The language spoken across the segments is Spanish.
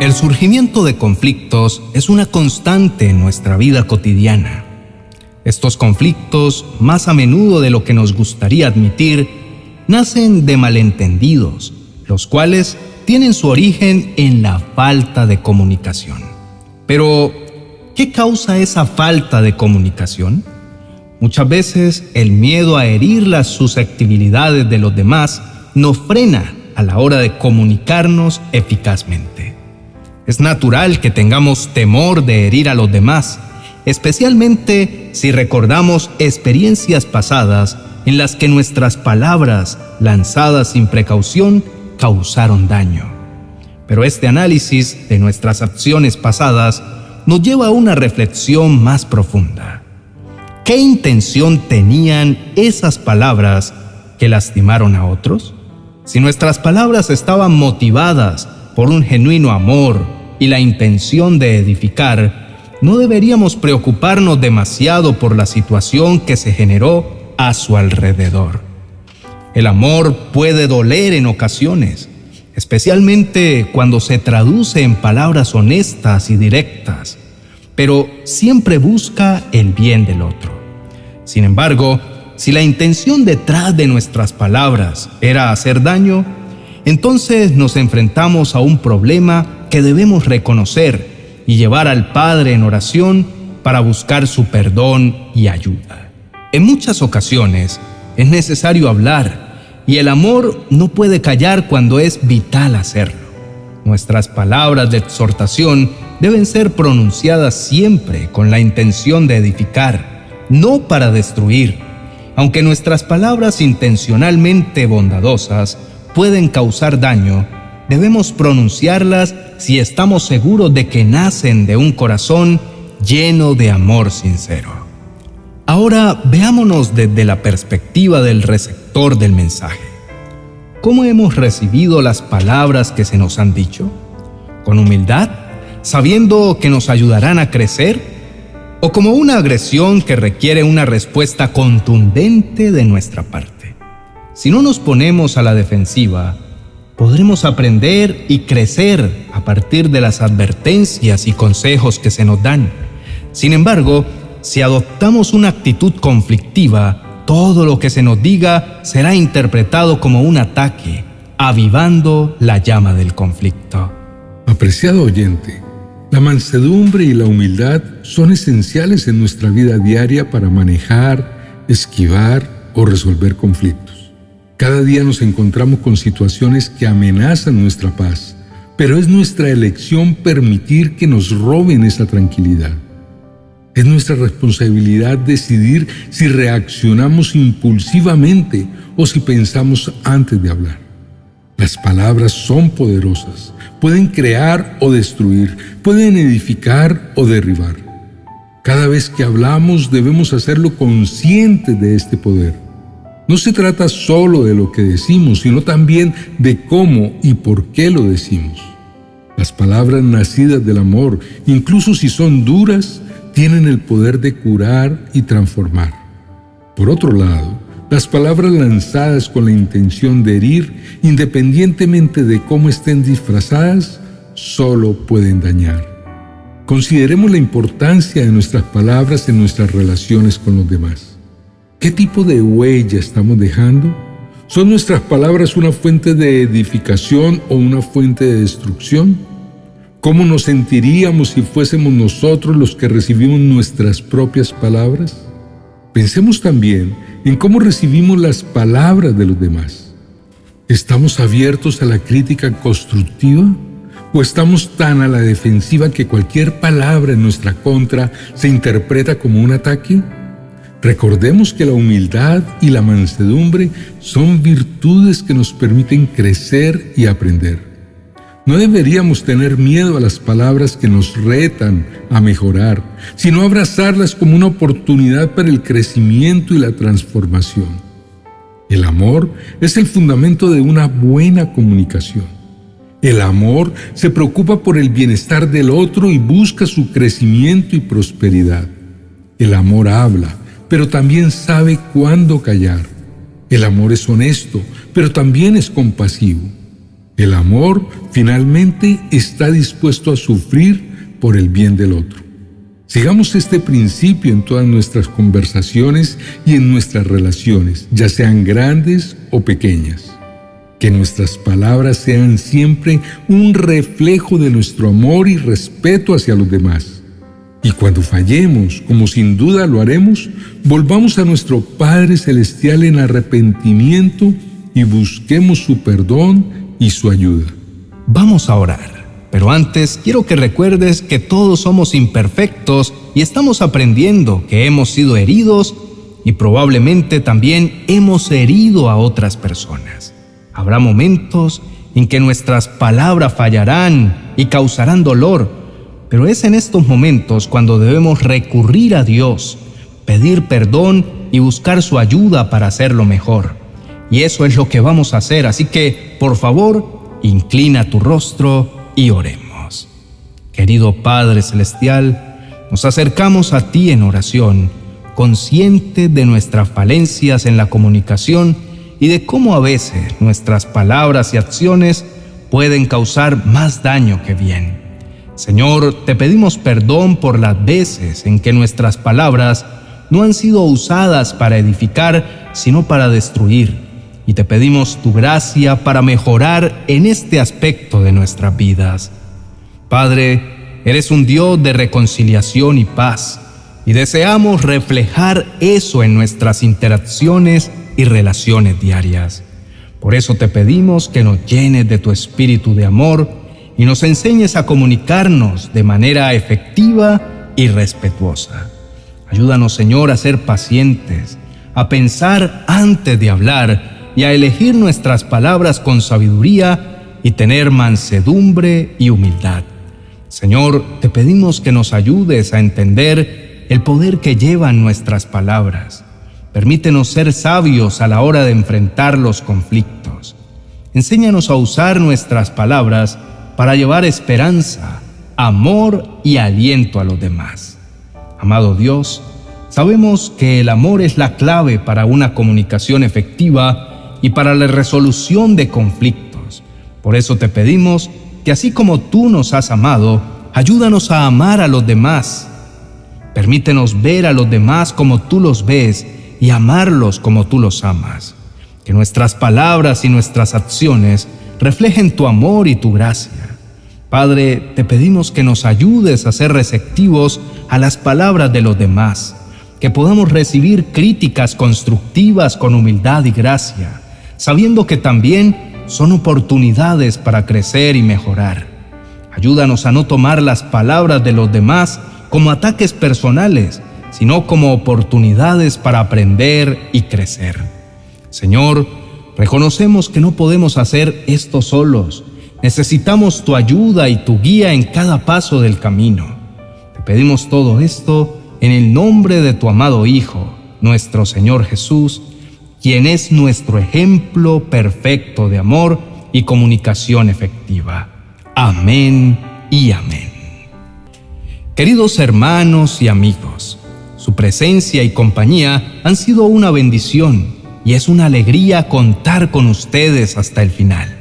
El surgimiento de conflictos es una constante en nuestra vida cotidiana. Estos conflictos, más a menudo de lo que nos gustaría admitir, nacen de malentendidos, los cuales tienen su origen en la falta de comunicación. Pero, ¿qué causa esa falta de comunicación? Muchas veces el miedo a herir las susceptibilidades de los demás nos frena a la hora de comunicarnos eficazmente. Es natural que tengamos temor de herir a los demás, especialmente si recordamos experiencias pasadas en las que nuestras palabras lanzadas sin precaución causaron daño. Pero este análisis de nuestras acciones pasadas nos lleva a una reflexión más profunda. ¿Qué intención tenían esas palabras que lastimaron a otros? Si nuestras palabras estaban motivadas por un genuino amor, y la intención de edificar, no deberíamos preocuparnos demasiado por la situación que se generó a su alrededor. El amor puede doler en ocasiones, especialmente cuando se traduce en palabras honestas y directas, pero siempre busca el bien del otro. Sin embargo, si la intención detrás de nuestras palabras era hacer daño, entonces nos enfrentamos a un problema que debemos reconocer y llevar al Padre en oración para buscar su perdón y ayuda. En muchas ocasiones es necesario hablar y el amor no puede callar cuando es vital hacerlo. Nuestras palabras de exhortación deben ser pronunciadas siempre con la intención de edificar, no para destruir. Aunque nuestras palabras intencionalmente bondadosas pueden causar daño, debemos pronunciarlas si estamos seguros de que nacen de un corazón lleno de amor sincero. Ahora veámonos desde la perspectiva del receptor del mensaje. ¿Cómo hemos recibido las palabras que se nos han dicho? ¿Con humildad? ¿Sabiendo que nos ayudarán a crecer? ¿O como una agresión que requiere una respuesta contundente de nuestra parte? Si no nos ponemos a la defensiva, podremos aprender y crecer a partir de las advertencias y consejos que se nos dan. Sin embargo, si adoptamos una actitud conflictiva, todo lo que se nos diga será interpretado como un ataque, avivando la llama del conflicto. Apreciado oyente, la mansedumbre y la humildad son esenciales en nuestra vida diaria para manejar, esquivar o resolver conflictos. Cada día nos encontramos con situaciones que amenazan nuestra paz, pero es nuestra elección permitir que nos roben esa tranquilidad. Es nuestra responsabilidad decidir si reaccionamos impulsivamente o si pensamos antes de hablar. Las palabras son poderosas, pueden crear o destruir, pueden edificar o derribar. Cada vez que hablamos debemos hacerlo conscientes de este poder no se trata solo de lo que decimos, sino también de cómo y por qué lo decimos. Las palabras nacidas del amor, incluso si son duras, tienen el poder de curar y transformar. Por otro lado, las palabras lanzadas con la intención de herir, independientemente de cómo estén disfrazadas, solo pueden dañar. Consideremos la importancia de nuestras palabras en nuestras relaciones con los demás. ¿Qué tipo de huella estamos dejando? ¿Son nuestras palabras una fuente de edificación o una fuente de destrucción? ¿Cómo nos sentiríamos si fuésemos nosotros los que recibimos nuestras propias palabras? Pensemos también en cómo recibimos las palabras de los demás. ¿Estamos abiertos a la crítica constructiva? ¿O estamos tan a la defensiva que cualquier palabra en nuestra contra se interpreta como un ataque? Recordemos que la humildad y la mansedumbre son virtudes que nos permiten crecer y aprender. No deberíamos tener miedo a las palabras que nos retan a mejorar, sino abrazarlas como una oportunidad para el crecimiento y la transformación. El amor es el fundamento de una buena comunicación. El amor se preocupa por el bienestar del otro y busca su crecimiento y prosperidad. El amor habla, pero también sabe cuándo callar. El amor es honesto, pero también es compasivo. El amor finalmente está dispuesto a sufrir por el bien del otro. Sigamos este principio en todas nuestras conversaciones y en nuestras relaciones, ya sean grandes o pequeñas. Que nuestras palabras sean siempre un reflejo de nuestro amor y respeto hacia los demás. Y cuando fallemos, como sin duda lo haremos, volvamos a nuestro Padre Celestial en arrepentimiento y busquemos su perdón y su ayuda. Vamos a orar, pero antes quiero que recuerdes que todos somos imperfectos y estamos aprendiendo que hemos sido heridos y probablemente también hemos herido a otras personas. Habrá momentos en que nuestras palabras fallarán y causarán dolor, pero es en estos momentos cuando debemos recurrir a Dios, pedir perdón y buscar su ayuda para hacerlo mejor. Y eso es lo que vamos a hacer, así que por favor, inclina tu rostro y oremos. Querido Padre Celestial, nos acercamos a ti en oración, consciente de nuestras falencias en la comunicación y de cómo a veces nuestras palabras y acciones pueden causar más daño que bien. Señor, te pedimos perdón por las veces en que nuestras palabras no han sido usadas para edificar, sino para destruir y te pedimos tu gracia para mejorar en este aspecto de nuestras vidas. Padre, eres un Dios de reconciliación y paz, y deseamos reflejar eso en nuestras interacciones y relaciones diarias. Por eso te pedimos que nos llenes de tu espíritu de amor y nos enseñes a comunicarnos de manera efectiva y respetuosa. Ayúdanos, Señor, a ser pacientes, a pensar antes de hablar, y a elegir nuestras palabras con sabiduría y tener mansedumbre y humildad. Señor, te pedimos que nos ayudes a entender el poder que llevan nuestras palabras. Permítenos ser sabios a la hora de enfrentar los conflictos. Enséñanos a usar nuestras palabras para llevar esperanza, amor y aliento a los demás. Amado Dios, sabemos que el amor es la clave para una comunicación efectiva y para la resolución de conflictos. Por eso te pedimos que así como tú nos has amado, ayúdanos a amar a los demás. Permítenos ver a los demás como tú los ves y amarlos como tú los amas. Que nuestras palabras y nuestras acciones reflejen tu amor y tu gracia. Padre, te pedimos que nos ayudes a ser receptivos a las palabras de los demás, que podamos recibir críticas constructivas con humildad y gracia sabiendo que también son oportunidades para crecer y mejorar. Ayúdanos a no tomar las palabras de los demás como ataques personales, sino como oportunidades para aprender y crecer. Señor, reconocemos que no podemos hacer esto solos. Necesitamos tu ayuda y tu guía en cada paso del camino. Te pedimos todo esto en el nombre de tu amado Hijo, nuestro Señor Jesús, quien es nuestro ejemplo perfecto de amor y comunicación efectiva. Amén y amén. Queridos hermanos y amigos, su presencia y compañía han sido una bendición y es una alegría contar con ustedes hasta el final.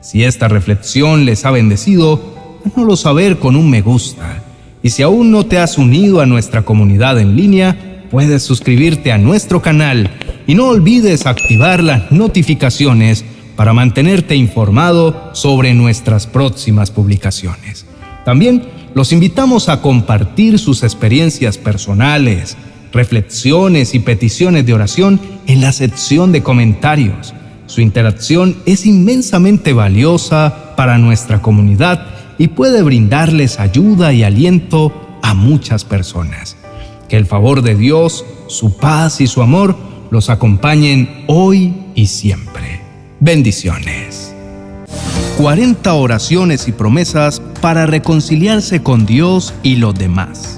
Si esta reflexión les ha bendecido, háganoslo saber con un me gusta. Y si aún no te has unido a nuestra comunidad en línea, puedes suscribirte a nuestro canal y no olvides activar las notificaciones para mantenerte informado sobre nuestras próximas publicaciones. También los invitamos a compartir sus experiencias personales, reflexiones y peticiones de oración en la sección de comentarios. Su interacción es inmensamente valiosa para nuestra comunidad y puede brindarles ayuda y aliento a muchas personas. Que el favor de Dios, su paz y su amor los acompañen hoy y siempre. Bendiciones. 40 oraciones y promesas para reconciliarse con Dios y los demás.